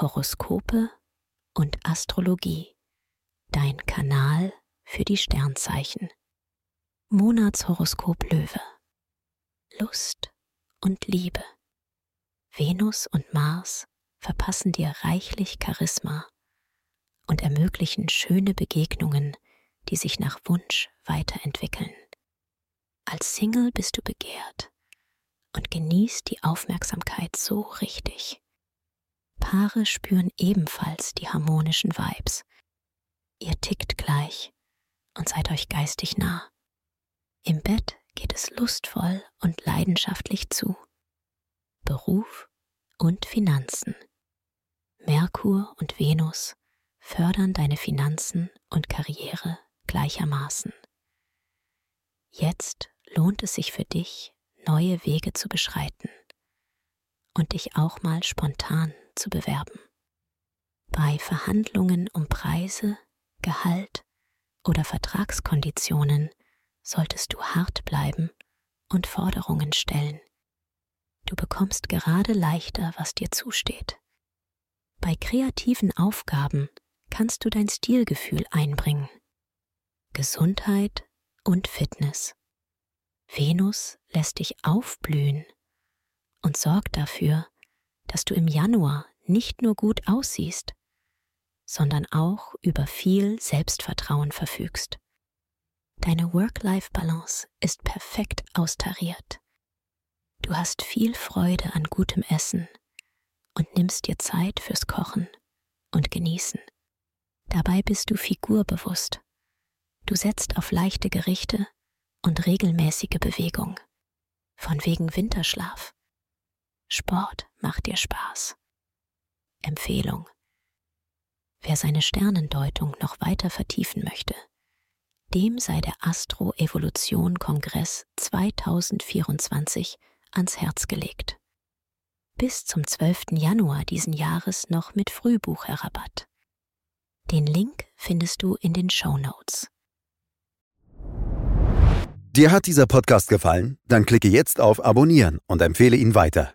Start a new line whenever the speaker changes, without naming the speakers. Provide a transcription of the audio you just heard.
Horoskope und Astrologie. Dein Kanal für die Sternzeichen. Monatshoroskop Löwe. Lust und Liebe. Venus und Mars verpassen dir reichlich Charisma und ermöglichen schöne Begegnungen, die sich nach Wunsch weiterentwickeln. Als Single bist du begehrt und genießt die Aufmerksamkeit so richtig. Paare spüren ebenfalls die harmonischen Vibes. Ihr tickt gleich und seid euch geistig nah. Im Bett geht es lustvoll und leidenschaftlich zu. Beruf und Finanzen. Merkur und Venus fördern deine Finanzen und Karriere gleichermaßen. Jetzt lohnt es sich für dich, neue Wege zu beschreiten und dich auch mal spontan zu bewerben. Bei Verhandlungen um Preise, Gehalt oder Vertragskonditionen solltest du hart bleiben und Forderungen stellen. Du bekommst gerade leichter, was dir zusteht. Bei kreativen Aufgaben kannst du dein Stilgefühl einbringen. Gesundheit und Fitness. Venus lässt dich aufblühen und sorgt dafür, dass du im Januar nicht nur gut aussiehst, sondern auch über viel Selbstvertrauen verfügst. Deine Work-Life-Balance ist perfekt austariert. Du hast viel Freude an gutem Essen und nimmst dir Zeit fürs Kochen und Genießen. Dabei bist du figurbewusst. Du setzt auf leichte Gerichte und regelmäßige Bewegung. Von wegen Winterschlaf. Sport macht dir Spaß. Empfehlung. Wer seine Sternendeutung noch weiter vertiefen möchte, dem sei der Astro-Evolution-Kongress 2024 ans Herz gelegt. Bis zum 12. Januar diesen Jahres noch mit Frühbucherrabatt. Den Link findest du in den Show Notes.
Dir hat dieser Podcast gefallen? Dann klicke jetzt auf Abonnieren und empfehle ihn weiter.